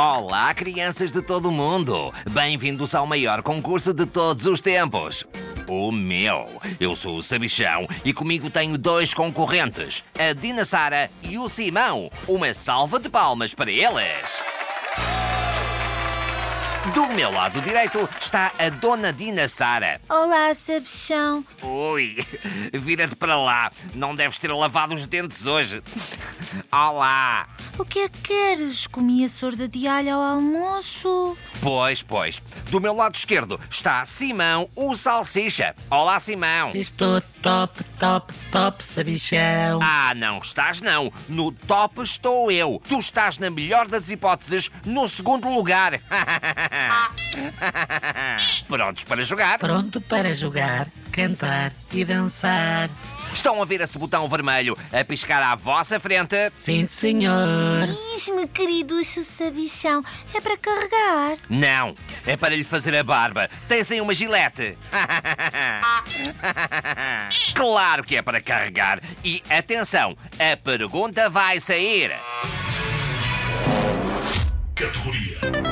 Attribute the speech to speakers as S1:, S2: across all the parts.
S1: Olá, crianças de todo o mundo! Bem-vindos ao maior concurso de todos os tempos. O meu. Eu sou o Sabichão e comigo tenho dois concorrentes, a Dina Sara e o Simão. Uma salva de palmas para eles! Do meu lado direito está a Dona Dina Sara.
S2: Olá, Sabichão.
S1: Ui, vira-te para lá. Não deves ter lavado os dentes hoje. Olá.
S2: O que é que queres? Comi a sorda de alho ao almoço.
S1: Pois, pois. Do meu lado esquerdo está Simão, o Salsicha. Olá, Simão.
S3: Estou top, top, top, sabichão.
S1: Ah, não estás não. No top estou eu. Tu estás na melhor das hipóteses, no segundo lugar. Prontos para jogar?
S3: Pronto para jogar, cantar e dançar.
S1: Estão a ver esse botão vermelho a piscar à vossa frente?
S3: Sim, senhor.
S2: Diz-me, querido Sabichão, é para carregar.
S1: Não, é para lhe fazer a barba. Tens aí uma gilete. claro que é para carregar. E atenção, a pergunta vai sair.
S4: Categoria.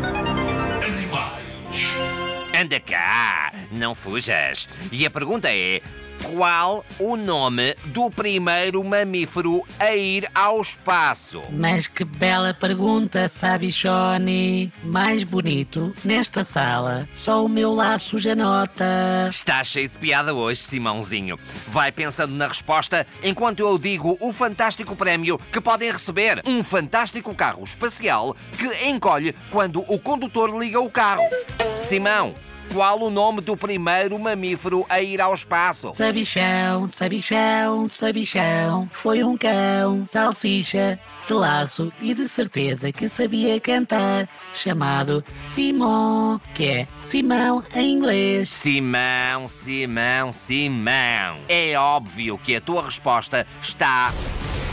S1: Anda cá, não fujas. E a pergunta é: qual o nome do primeiro mamífero a ir ao espaço?
S3: Mas que bela pergunta, sabichone. Mais bonito, nesta sala, só o meu laço já nota.
S1: Está cheio de piada hoje, Simãozinho. Vai pensando na resposta enquanto eu digo o fantástico prémio que podem receber. Um fantástico carro espacial que encolhe quando o condutor liga o carro. Simão, qual o nome do primeiro mamífero a ir ao espaço?
S3: Sabichão, sabichão, sabichão. Foi um cão, salsicha, de laço e de certeza que sabia cantar, chamado Simão, que é Simão em inglês.
S1: Simão, Simão, Simão. É óbvio que a tua resposta está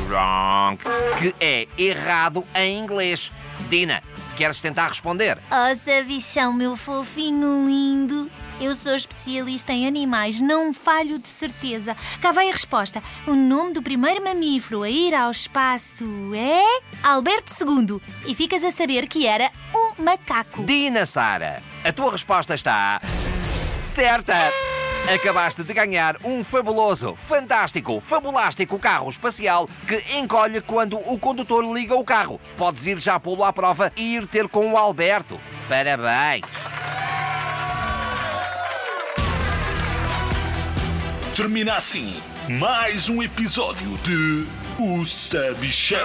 S1: wrong, que é errado em inglês. Dina, queres tentar responder?
S2: Oh, Sabichão, meu fofinho lindo. Eu sou especialista em animais, não falho de certeza. Cá vai a resposta. O nome do primeiro mamífero a ir ao espaço é. Alberto II. E ficas a saber que era um macaco.
S1: Dina Sara, a tua resposta está certa. Acabaste de ganhar um fabuloso, fantástico, fabulástico carro espacial que encolhe quando o condutor liga o carro. Podes ir já pô-lo à prova e ir ter com o Alberto. Parabéns!
S4: Termina assim mais um episódio de O Sabichão.